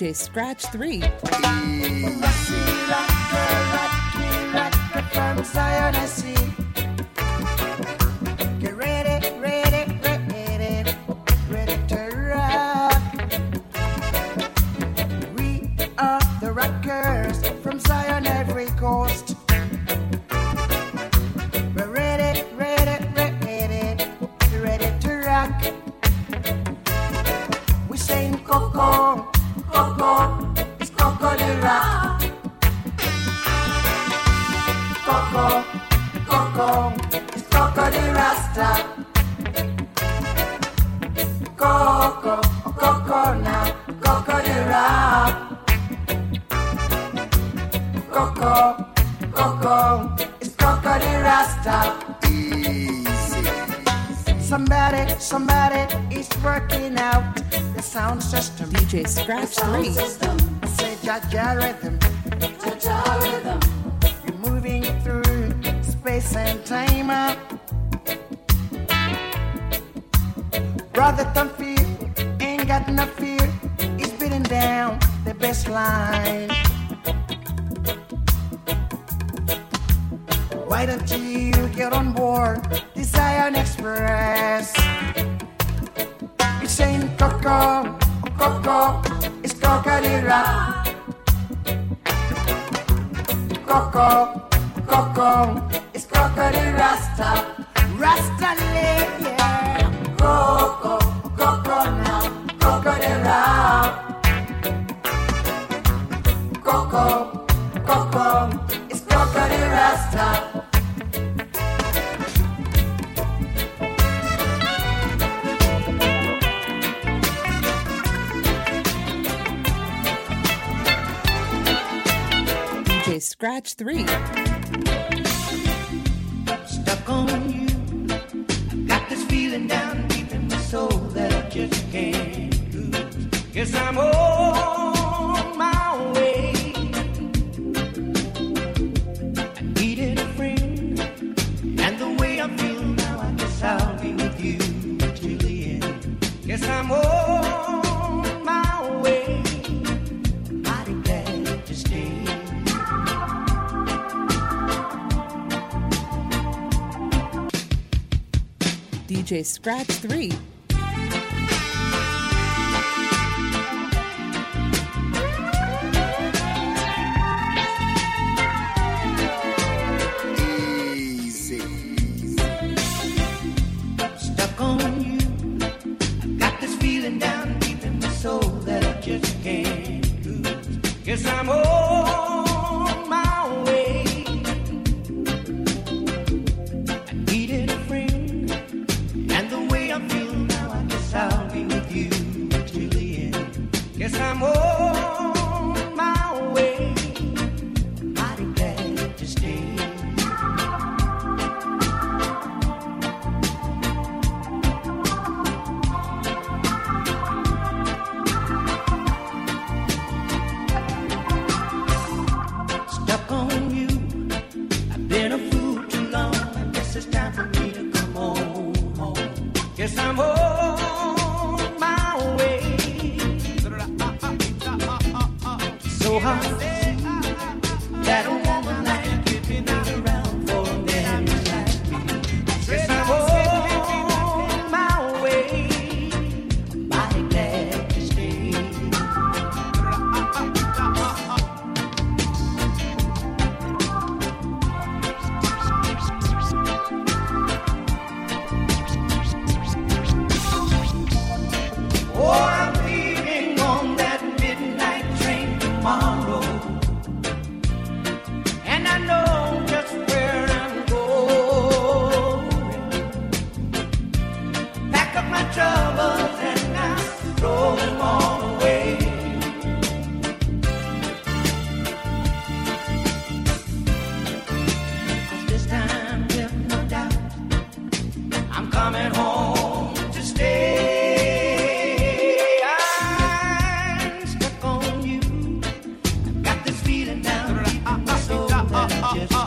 DJ Scratch 3. from DJ Scratch 3.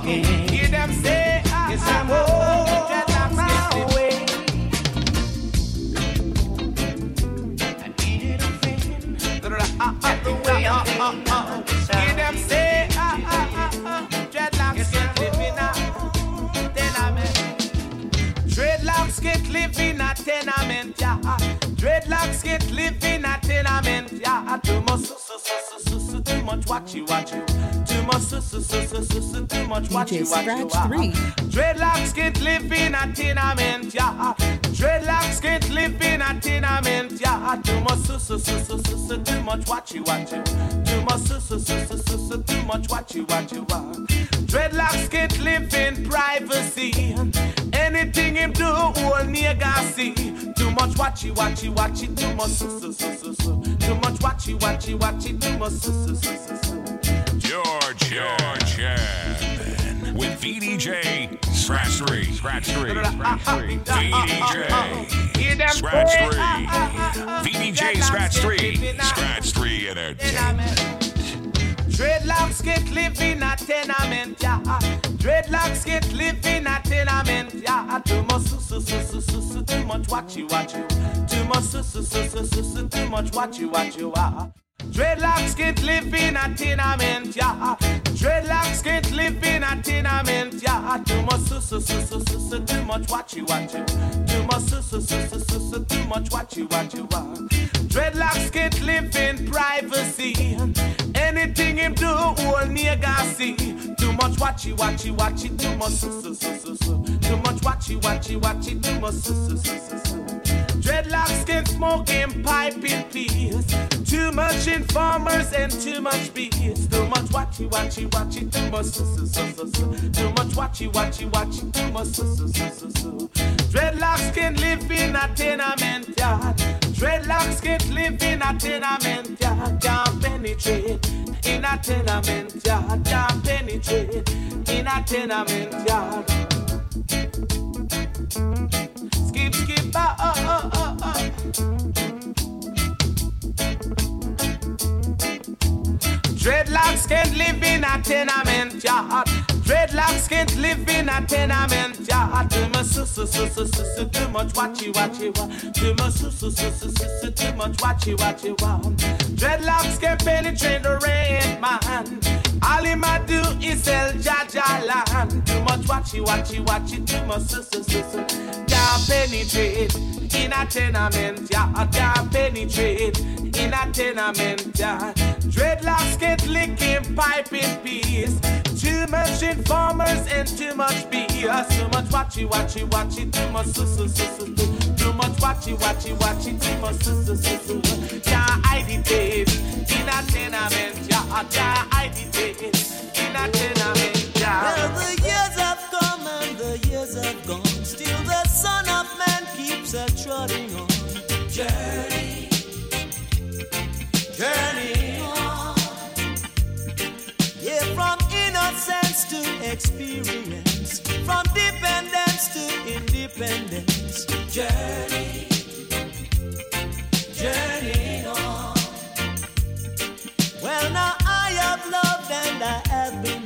talking. Hear them say, yes, I'm old my way. I the way Hear them say, I, dreadlocks get living Dreadlocks get living at tenement, yeah. Dreadlocks get living tenement, yeah. Too much, so, so, so, so, so, too much, watch you, watch you. Too much, so, so, so, so, so, so much watch DJ you, watch you. Scratch three. Dreadlocks get live in a tenement. Yeah, dreadlocks get live in a tenement. Yeah, too much, su- su- su- su- su- su- too much watch you, watch you. Too much, su- su- su- su- su- su- too much watch you, watch you. ah. Dreadlocks get live in privacy. Anything him do, all nigga see. Too much watchy, watchy, watchy, too much su su su su su. Too much watchy, watchy, watchy, too much su su su su su. George, George, Chapman with VDJ Scratch 3. Scratch 3. Scratch 3. VDJ Scratch 3. ah, ah, ah, ah. VDJ Scratch 3. in a- Scratch 3 Entertainment. Dreadlocks get live in a tenement, yeah. Dreadlocks get live in a tenement, yeah. Too much su su su su su su, too much watchy watchy. Too much su su su su su su, too much watchy watchy, ah. Dreadlocks can't live in a tenement, yeah. Dreadlocks get live in a tenement, yeah. Too much su su su su su su, too much watchy watchy. Too much su su su su su su, too much watchy watchy, ah. Dreadlocks get live in privacy. Anything him do, all nigga see. Too much watchy watchy watchy, too much su su su su su. Too much watchy watchy watchy, too much su su su su su. Dreadlocks get smoking pipe in peace. Too much informers and too much bees. Too much watchy watchy watchy, too much su su su su su. Too much watchy watchy watchy, too much su su su su su. Dreadlocks can live in a tenement yard. Dreadlocks can live in a tenement yard. Can't penetrate in a tenement yard. Can't penetrate in a tenement yard. Skip, skip, ah, ah, ah. Dreadlocks can't live in a tenement yard. Dreadlocks can't live in a tenement yard. Too much su su su su su su, too much watchy watchy wa. Too much su su su su su su, too much watchy watchy wa. Dreadlocks can penetrate the rain, man. All him a do is sell Jaja land. Too much watchy watchy watchy, too much su su su su. Can't penetrate in a tenement yard. Can't penetrate in a tenement yard. Dreadlocks get licking pipe in peace. Too much informers and too much BS. Too much watchy watchy watchy. Too much su su su su. Too much watchy watchy watchy. Too much su su su su. Can't it in a tenement yard. Can't hide it in a tenement Trotting on. Journey, journey on. Yeah, from innocence to experience, from dependence to independence. Journey, journey on. Well, now I have loved and I have been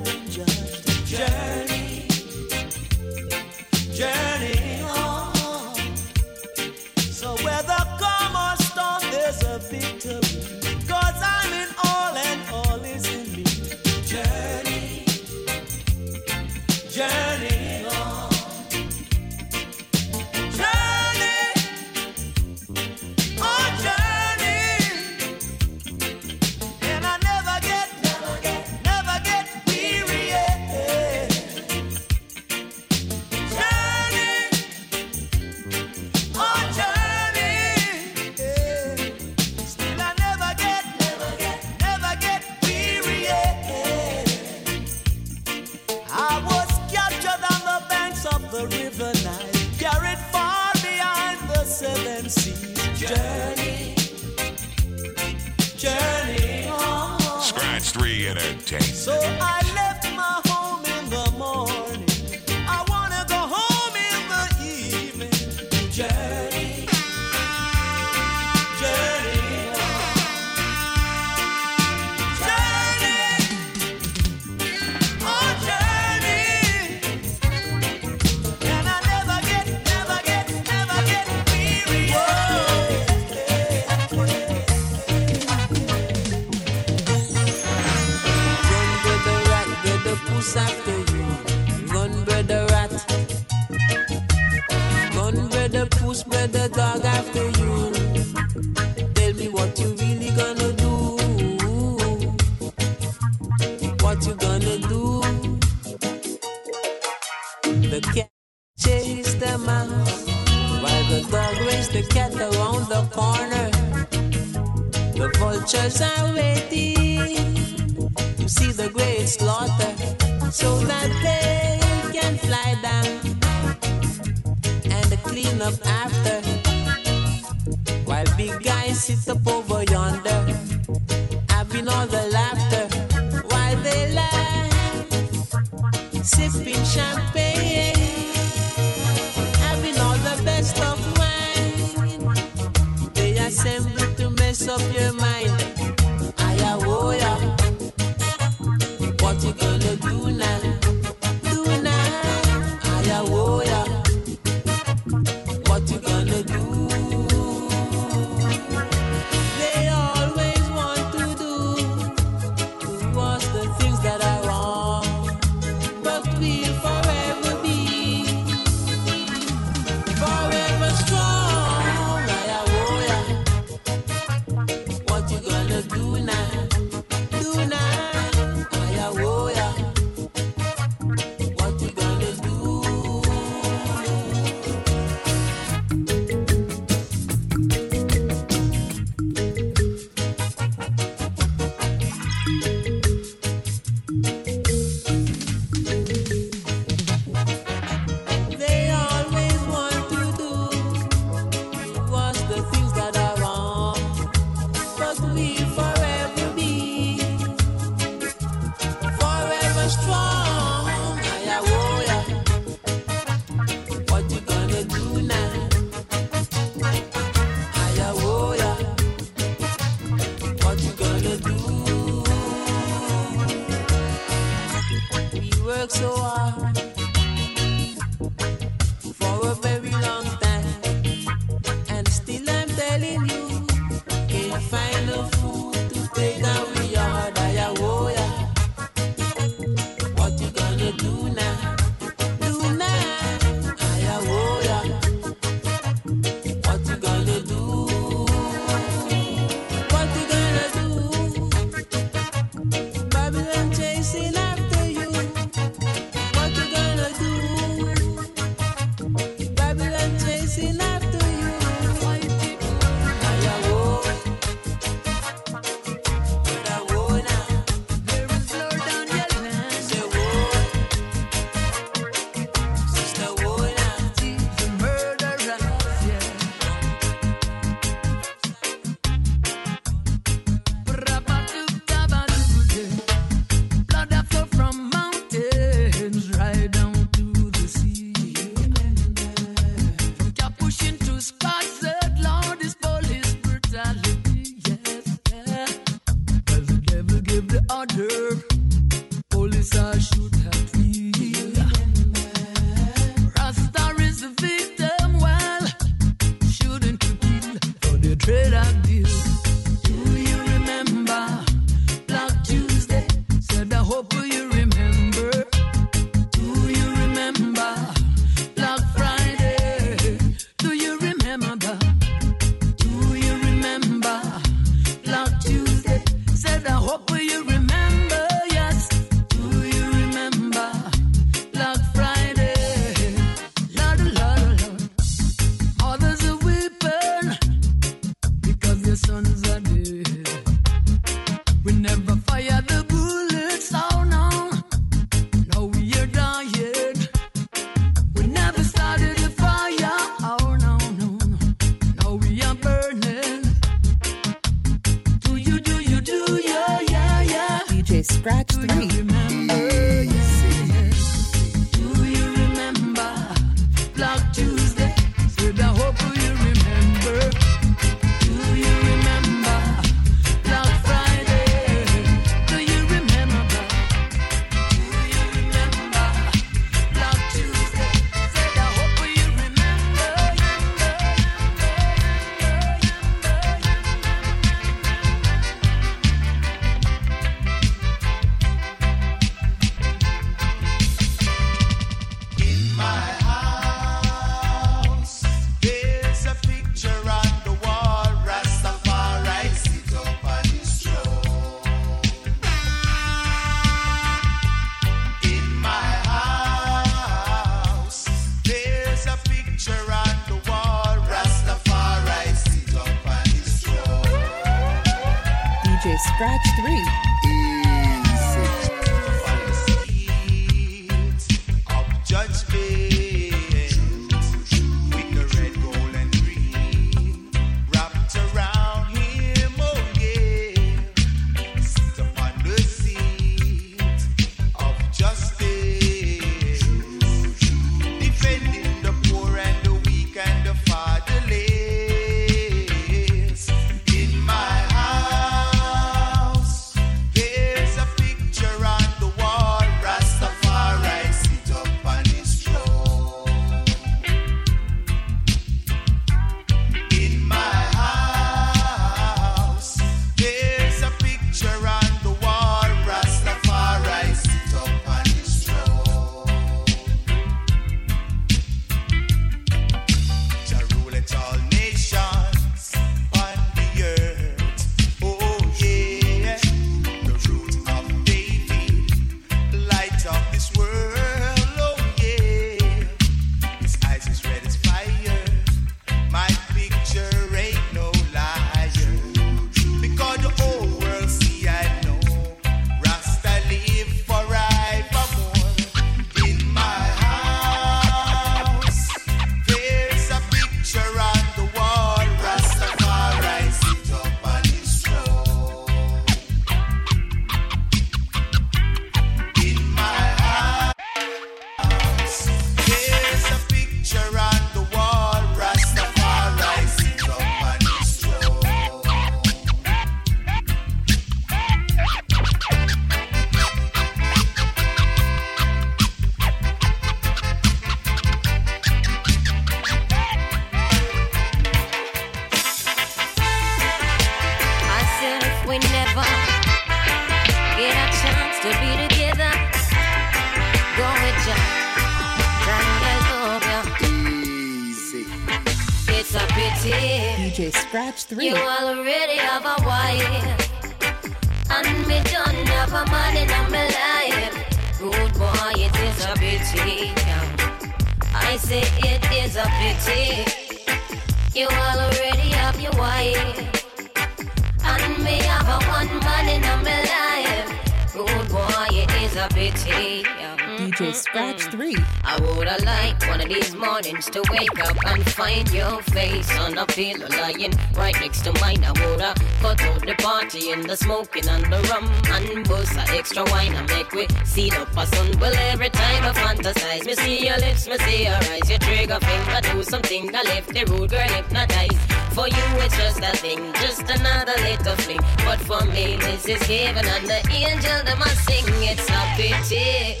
the rude girl hypnotized. For you, it's just a thing, just another little fling. But for me, this is heaven and the angel that must sing. It's a pity.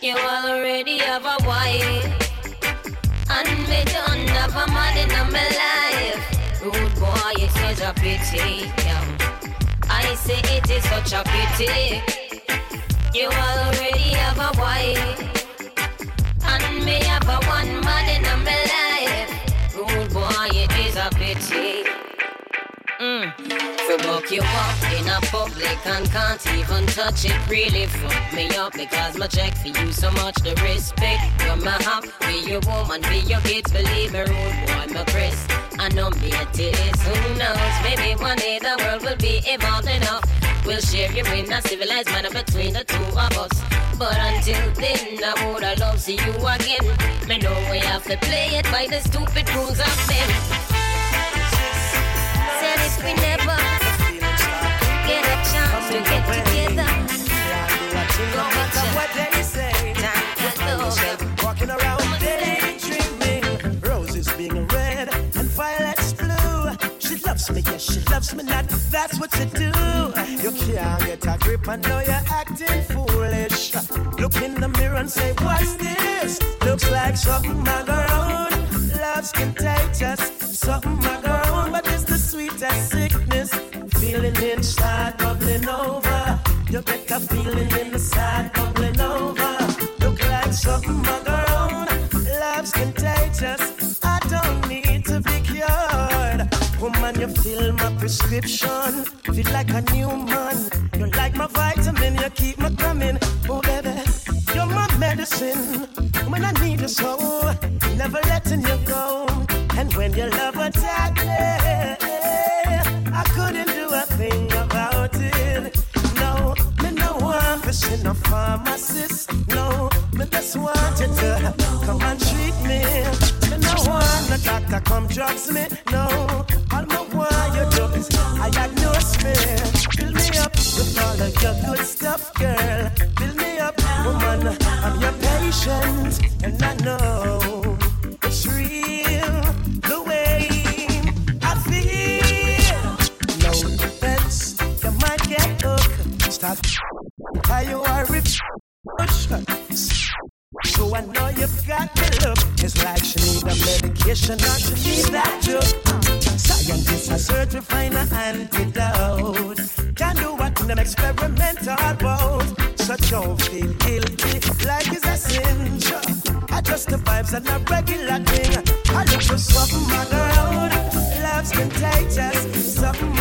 You already have a wife, and me don't have a man in my life. Rude boy, it is such a pity. yeah. I say it is such a pity. You already have a wife, you up in a public and can't even touch it. Really fuck me up because my check for you so much. The respect you're my half, be your woman, be your kids. Believe me, rude boy, my Chris. I know me it is. Who knows? Maybe one day the world will be evolved enough. We'll share you in a civilized manner between the two of us. But until then, I would have loved see you again. Me know we have to play it by the stupid rules of men. Said if we never to get together. Walking around roses being red and violets blue. She loves me, yes, she loves me not. That's what do. You can't get a grip, I know you're acting foolish. Look in the mirror and say, What's this? Looks like something I grown. Love's something but it's the sweetest sickness. Feeling inside bubbling over. You get a feeling in the side bubbling over. Look like something I grown. Love's contagious. I don't need to be cured. Woman, you fill my prescription. Feel like a new man. You're like my vitamin. You keep me coming. Oh, baby, you're my medicine. When I need you so, never letting you go. And when your love attacked me, no pharmacist. No, me just want you to come and treat me. Me no want no doctor come drugs me. No, all me want you do is I diagnose me. Fill me up with all of your good stuff, girl. Fill me up, woman. I'm your patient, and I know it's real the way I feel. No bets, you might get hooked. Stop. How you are? So I know you've got to look. It's like she need a medication not she need that drug. Scientists are searching for an antidote. Can do what in Them experimental world. Such don't feel guilty, like it's a sin. I just the vibes and the regular thing. I look for something, my girl. Love's contagious, something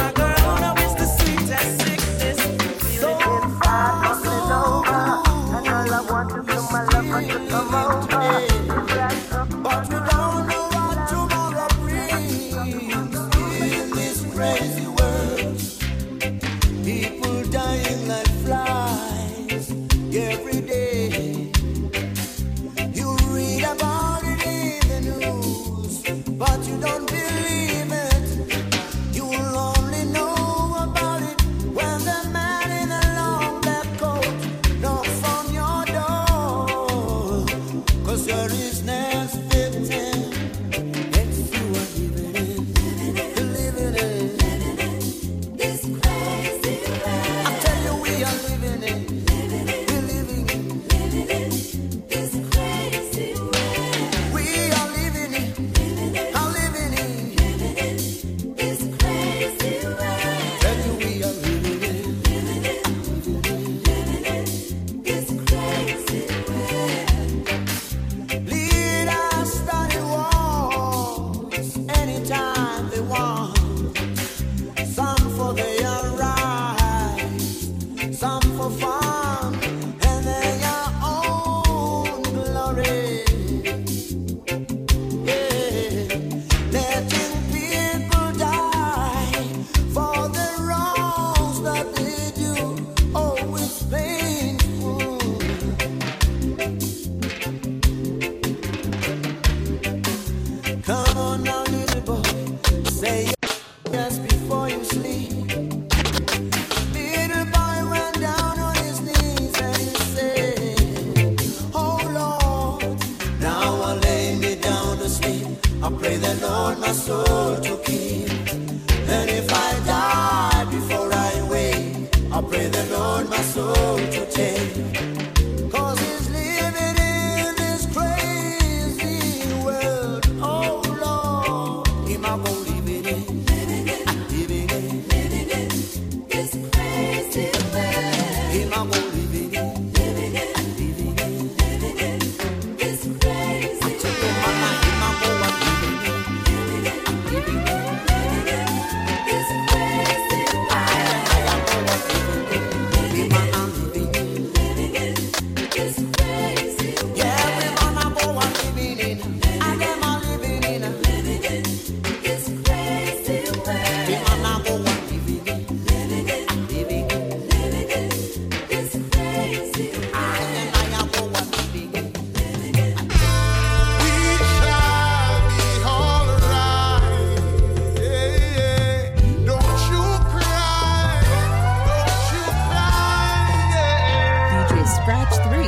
scratch three.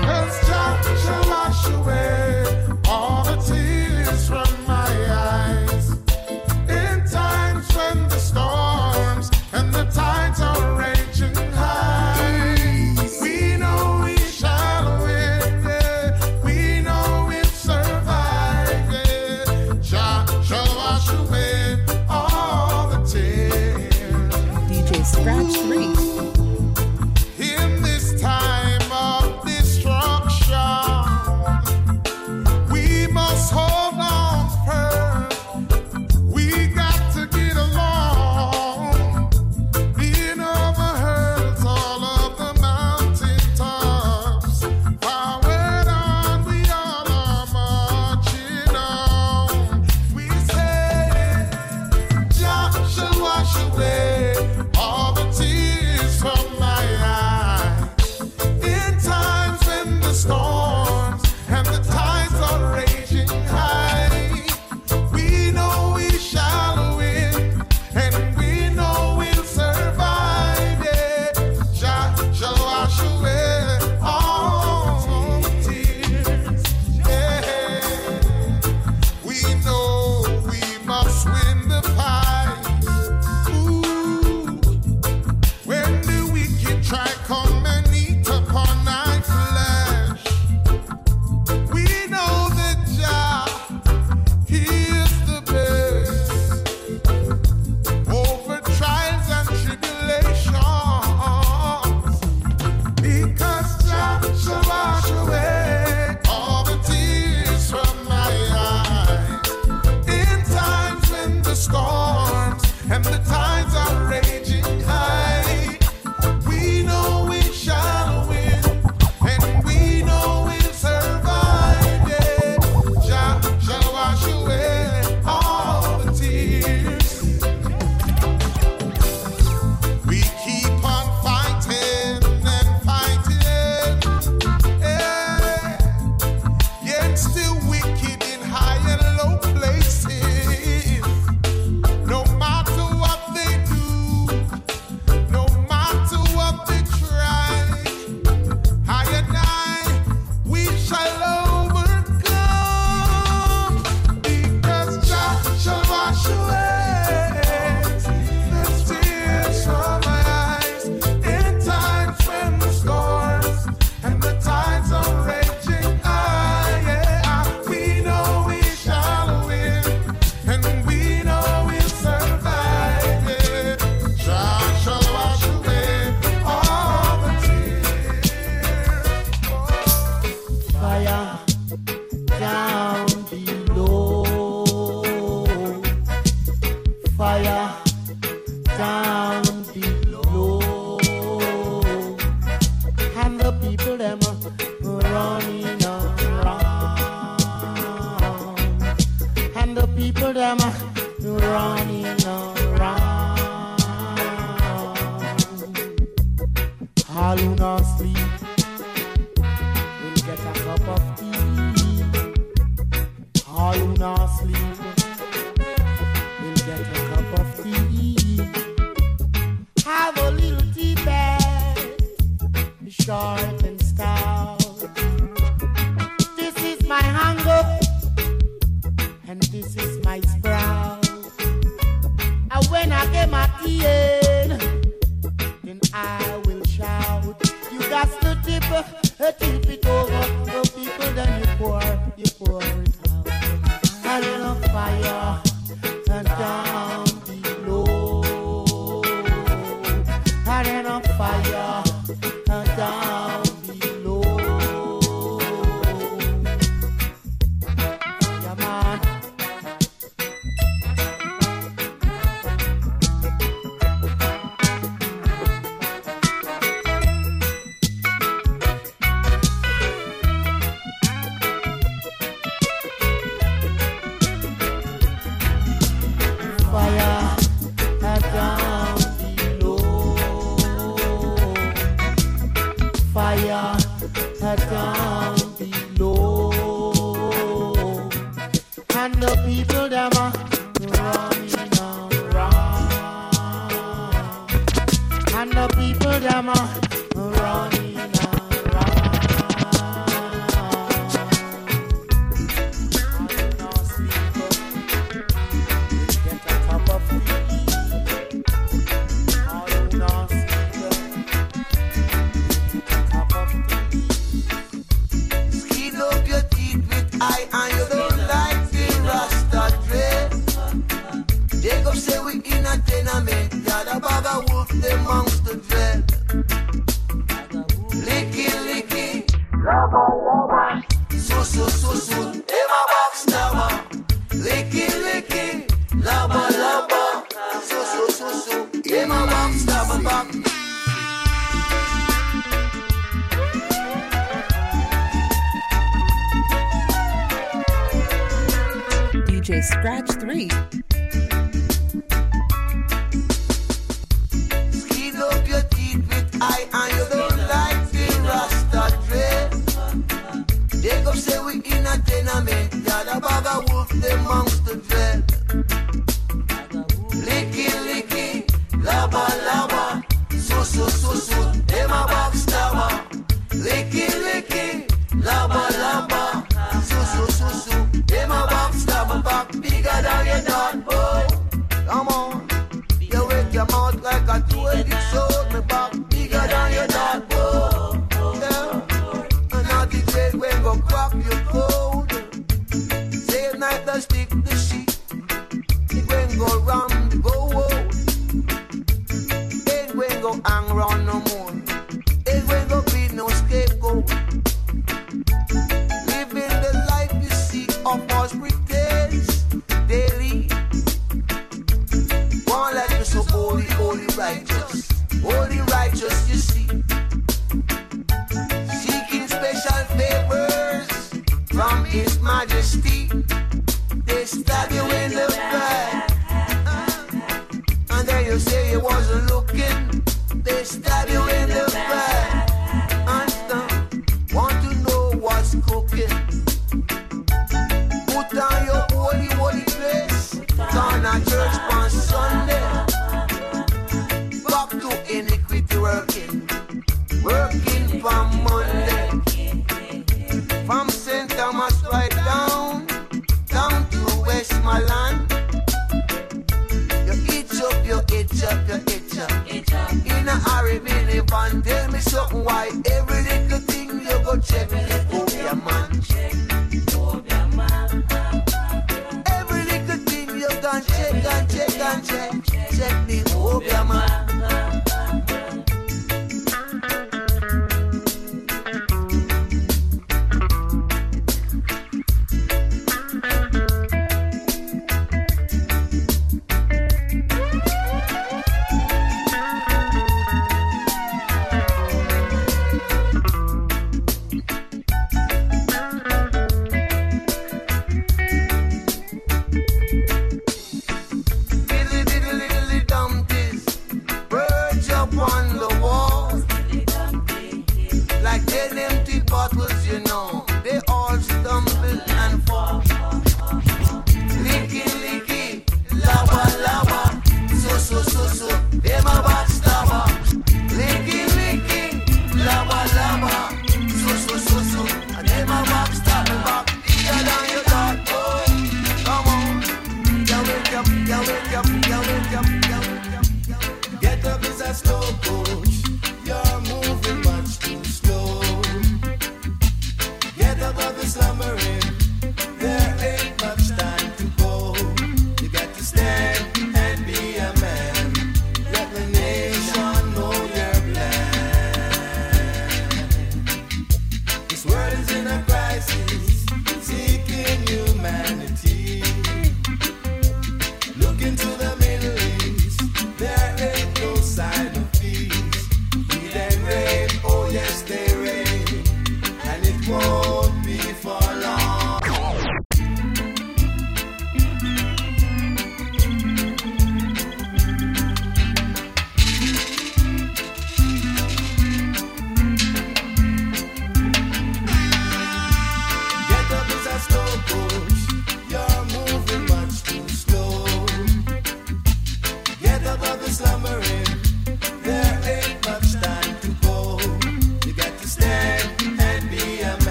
And the people them uh, are running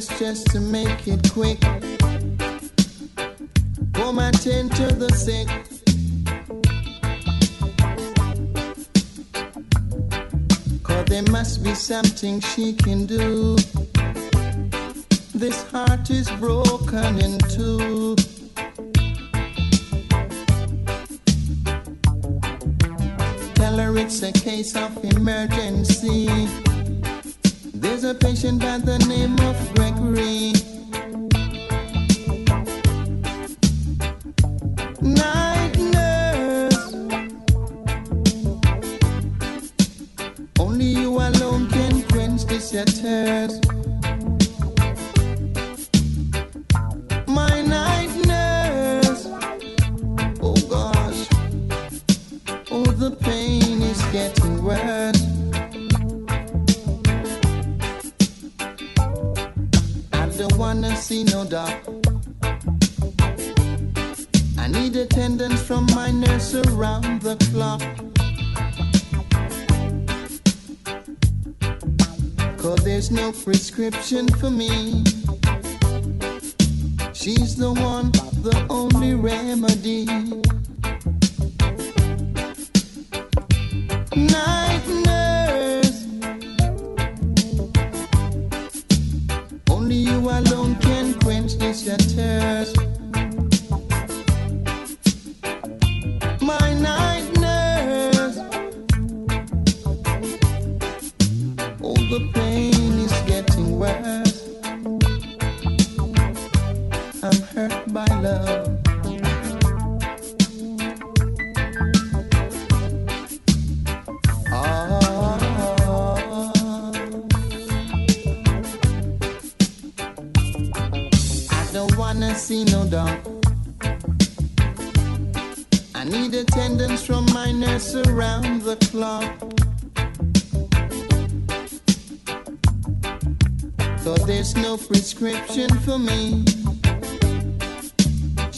dress just to make it quick. Pour my tin to the sink. Cause there must be something she can do. This heart is broken in two. Tell her it's a case of emergency a patient by the name of Gregory. prescription for me.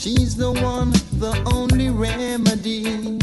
She's the one, the only remedy.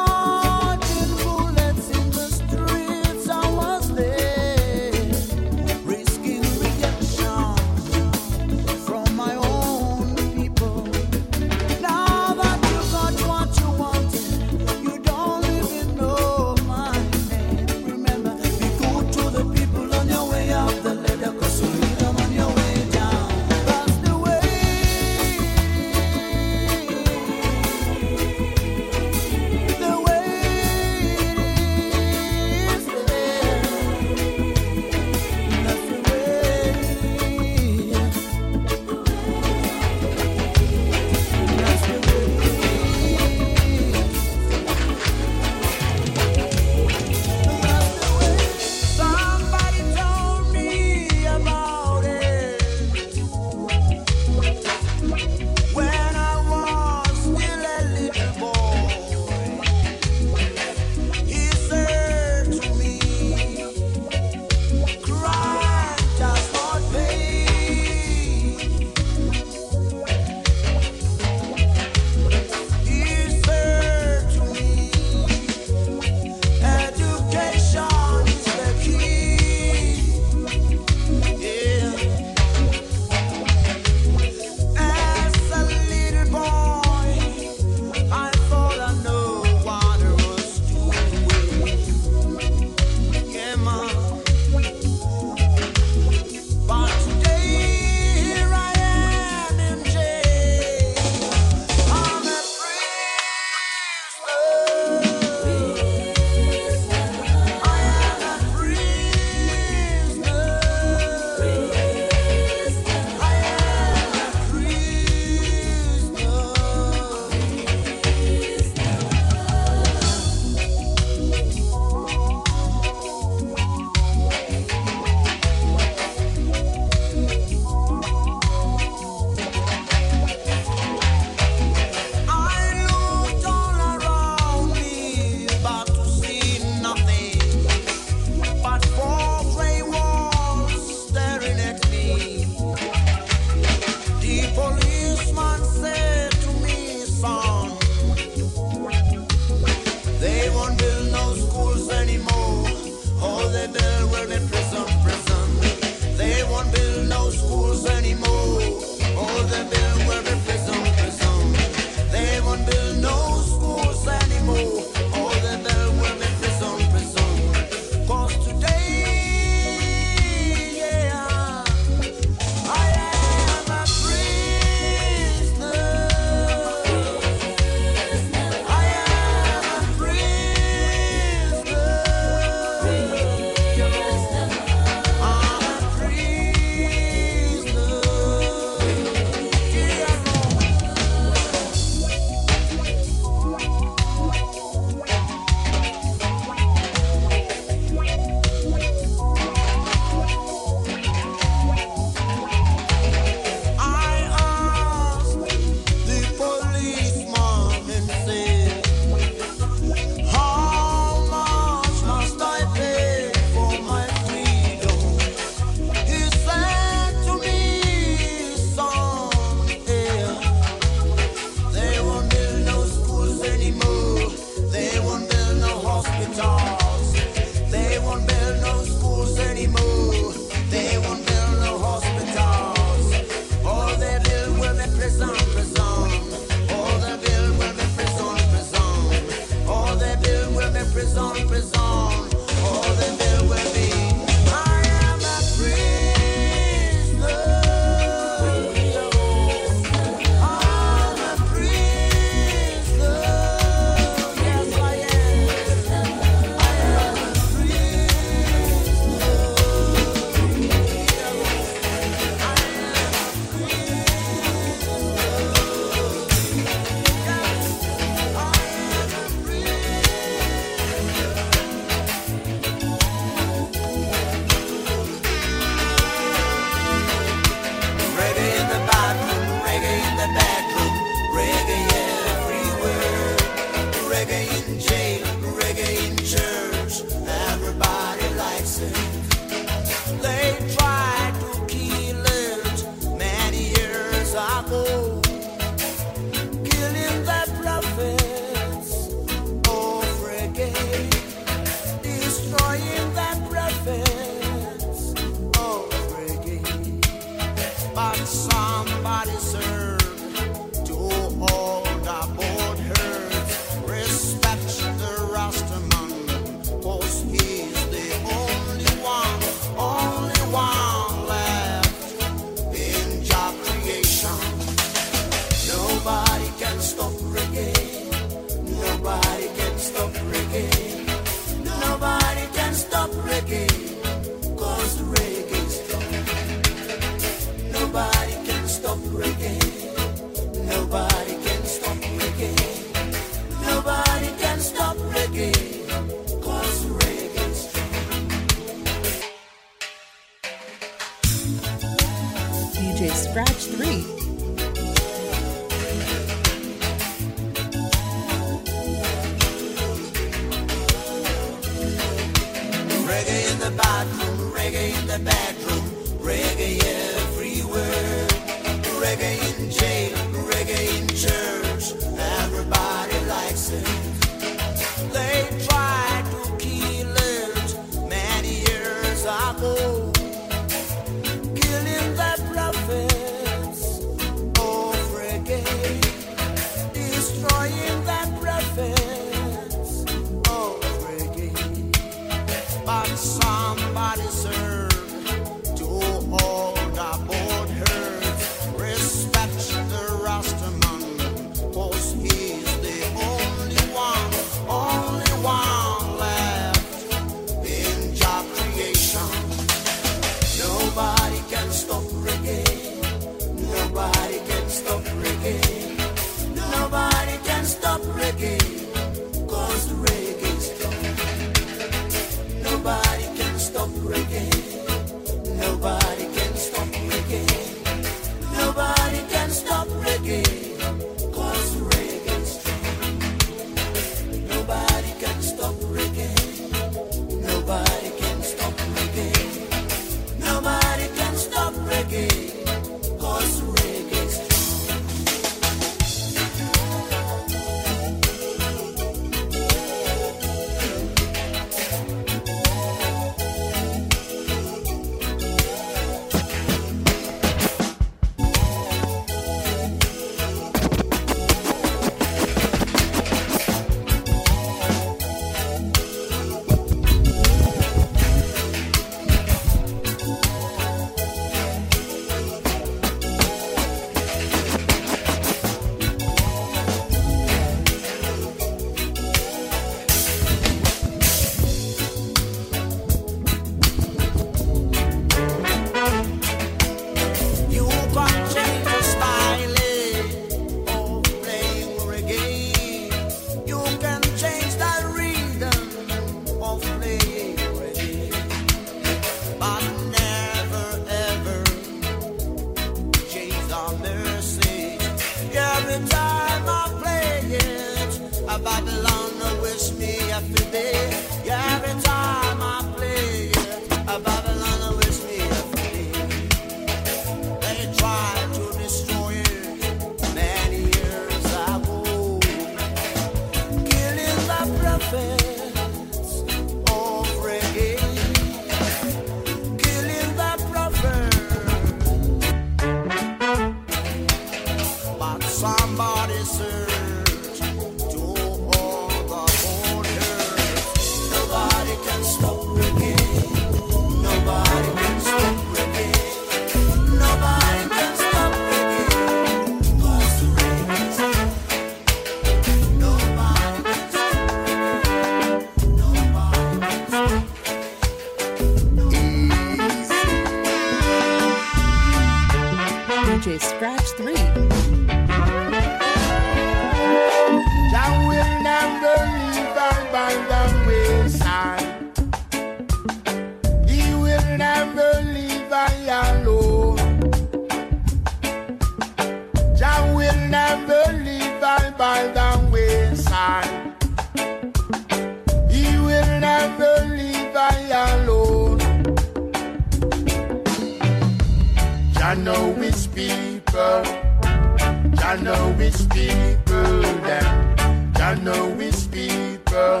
I know it's people them. I know it's people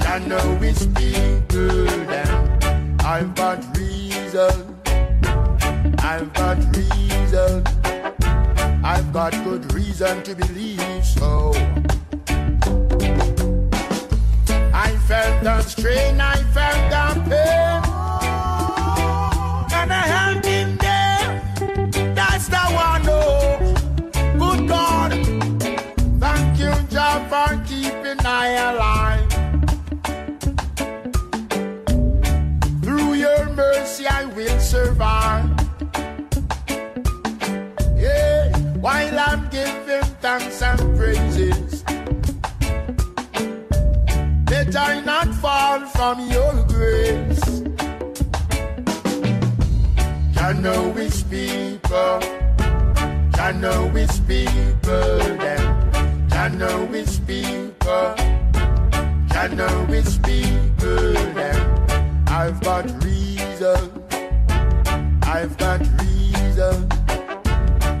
I know it's people them. I've got reason I've got reason I've got good reason to believe so I felt the strain, I felt the pain and I hand him there. That's the one. For keeping I alive. Through your mercy, I will survive. Yeah, while I'm giving thanks and praises, let I not fall from your grace. I know it's people, I know it's people, them. I know it's. I know I've got reason. I've got reason.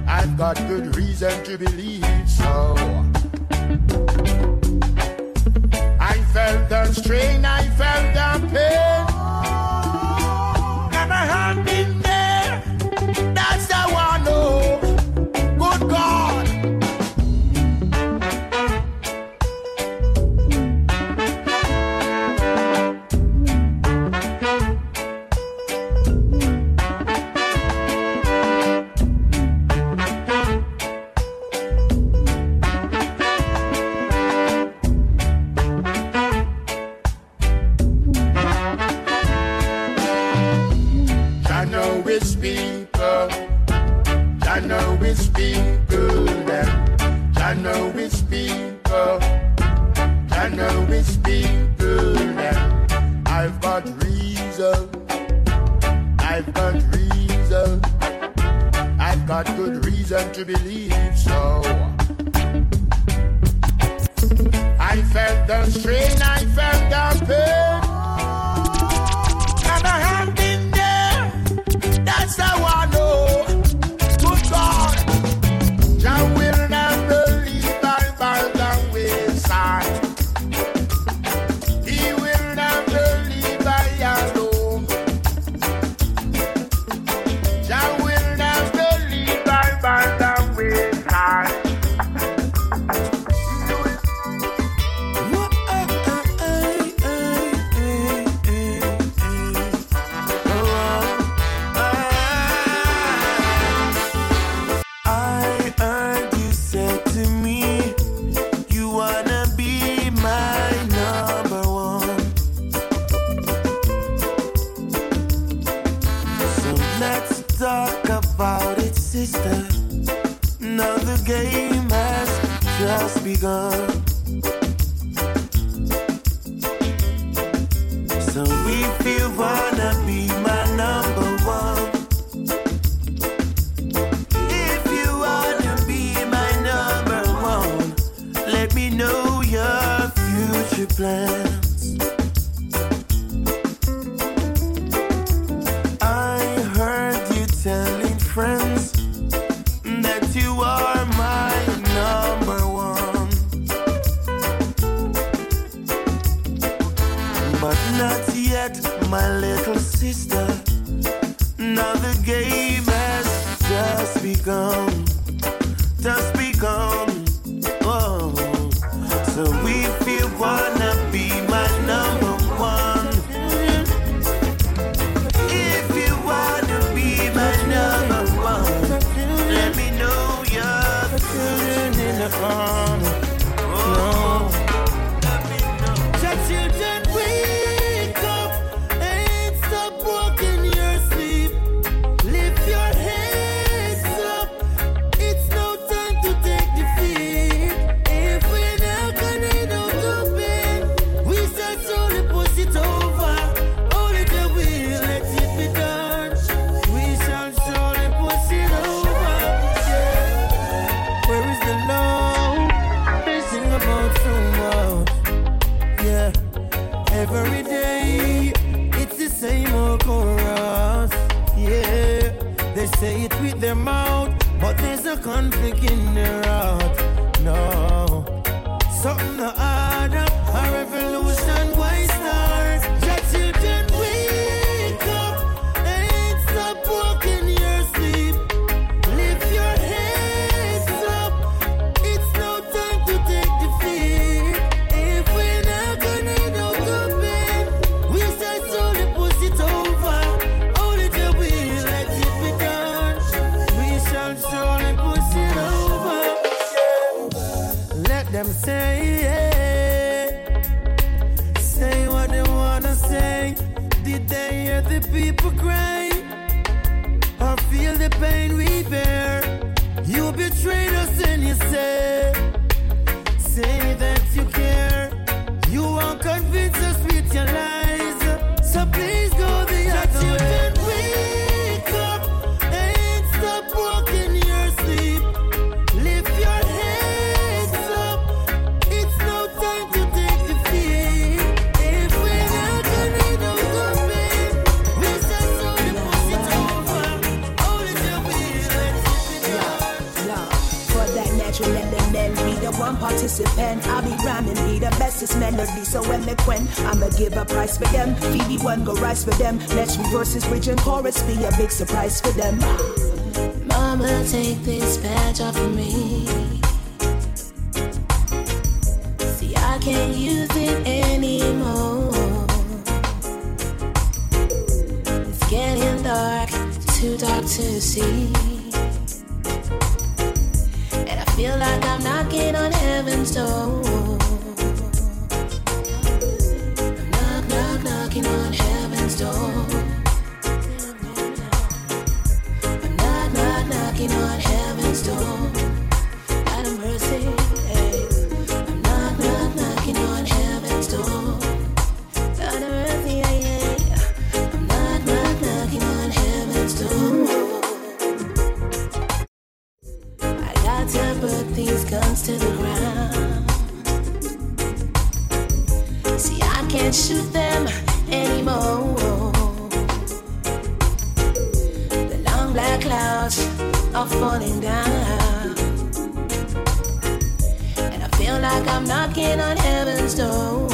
I've got good reason to believe so. I felt the strain. They say it with their mouth, but there's a conflict in their heart. No, something to add up, however. rhyming be the bestest melody. So when they quen, I'ma give a price for them. Phoebe one go rise for them. Let's verses, bridge and chorus be a big surprise for them. Mama, take this badge off of me. clouds are falling down. And I feel like I'm knocking on heaven's door.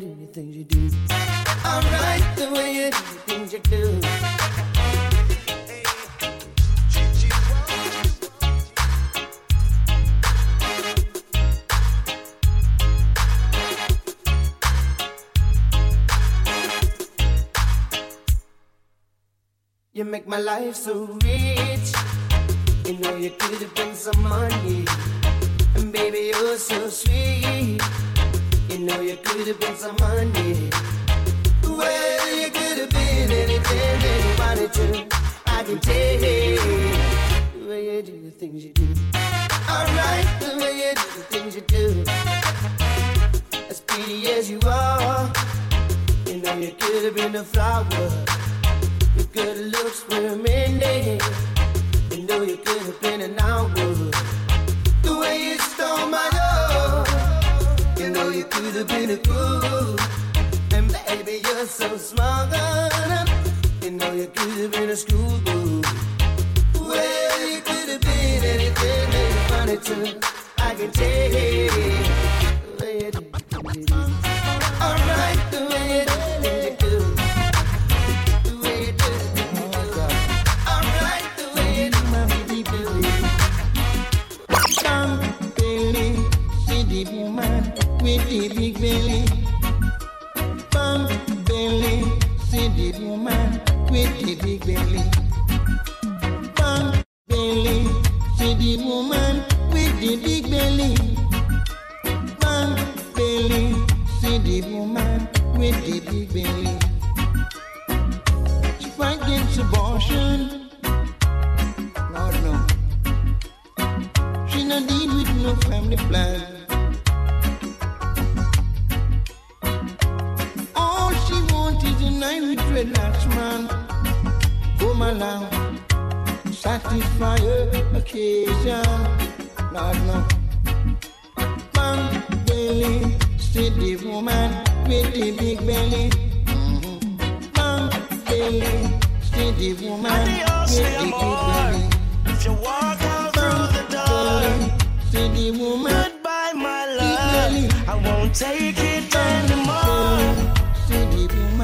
Do the things you do. Alright, the way you do the things you do. You make my life so rich. You know you could have been some money. And baby, you're so sweet. Know you could have been some money. Well, you could have been anything that you wanted to. I can tell the way you do the things you do. Alright, the way you do the things you do. As pretty as you are, you know you could have been a flower. Your good looks were many. You know you could have been an hour. You could have been a fool. And baby, you're so smart. You know you could have been a schoolboy. Well, you could have been anything that you wanted to. I can tell the the big belly. Bang belly, see the woman with the big belly. She fight against abortion. Lord no. She no deal with no family plan. All she want is a night with dreadlocks man. Come along, ah, satisfy her occasion. Lord no. Bang belly, steady woman with the big belly. Mhm. Bang belly, steady woman Adios, with the big amor. belly. If you walk out through the door, Steady woman. goodbye, my love. I won't take it anymore.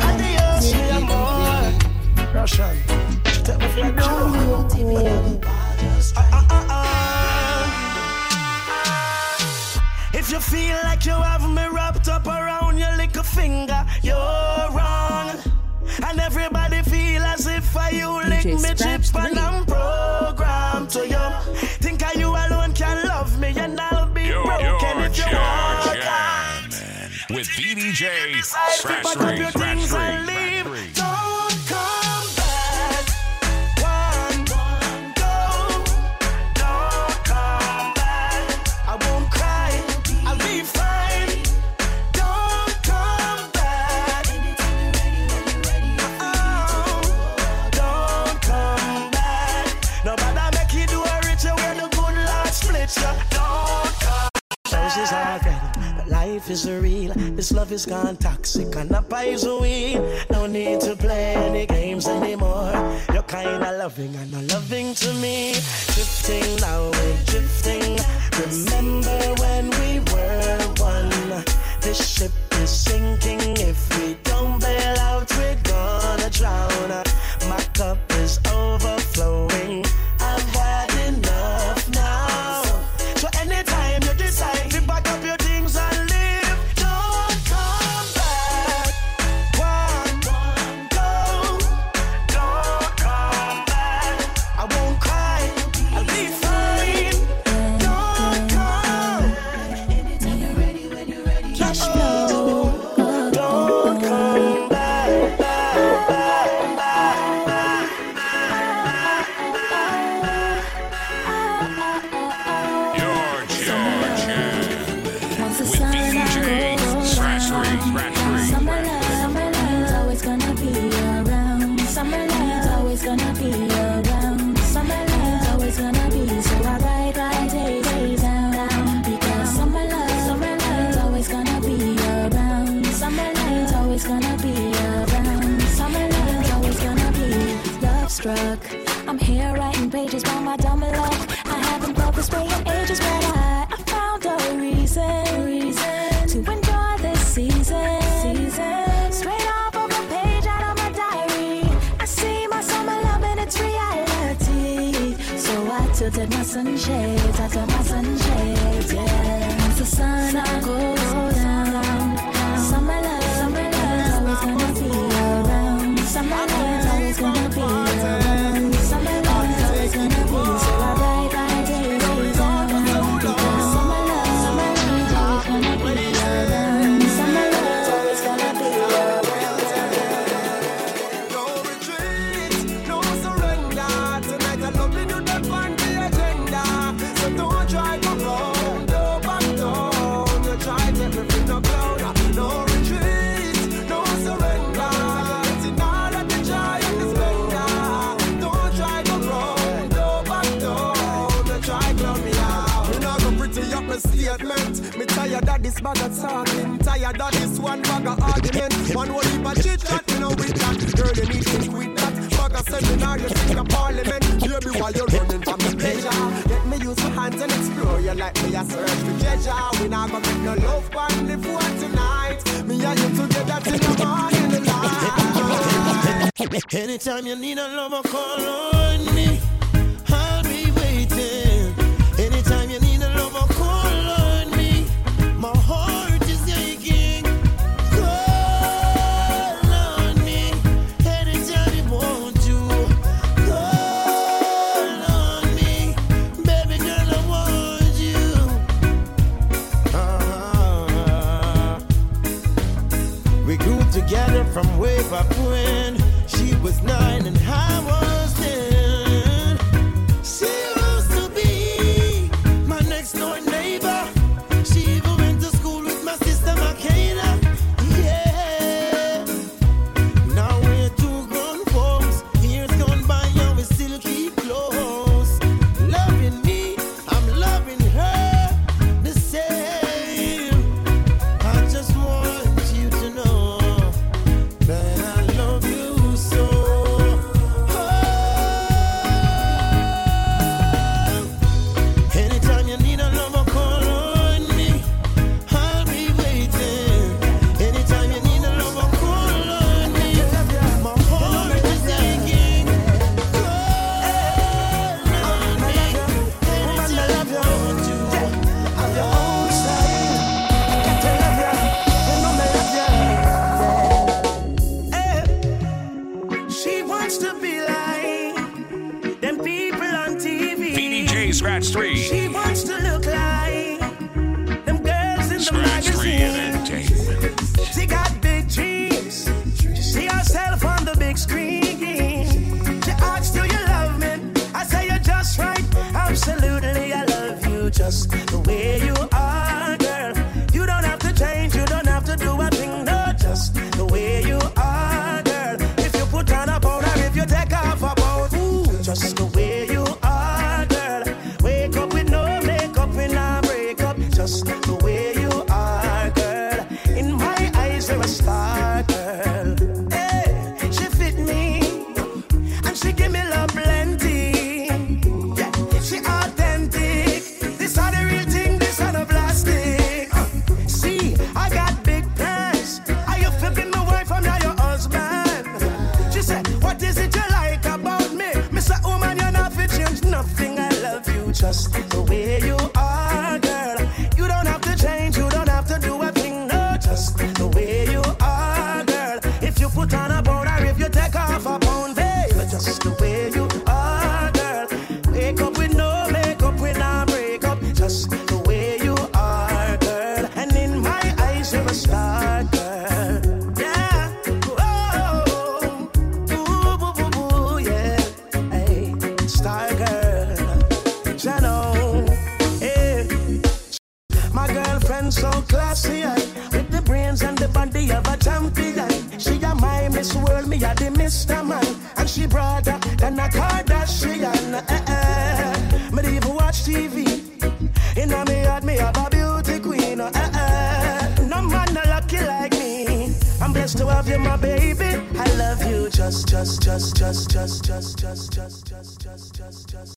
Adios, mi amor. Russian, take me for a you feel like you have me wrapped up around your little finger, you're wrong. And everybody feel as if I you lick me Scratch chips and. I'm programmed to you. Think I you alone can love me and I'll be You're, broken you're if you jam, walk jam, man. With VDJ Scratch Pack up 3, your Scratch things 3, and Scratch life is real. This love is gone toxic and a poison weed. No need to play any games anymore. You're kinda loving and not loving to me. Drifting now, we're drifting. Remember when we were one? This ship is sinking. If we don't bail out, we're gonna drown. My cup is overflowing. my sunshades. I got my sunshades, yeah. It's the sun I go. Me a search for treasure. We not gonna make no love on the phone tonight. Me and you together till the morning light. Anytime you need a lover, call on me.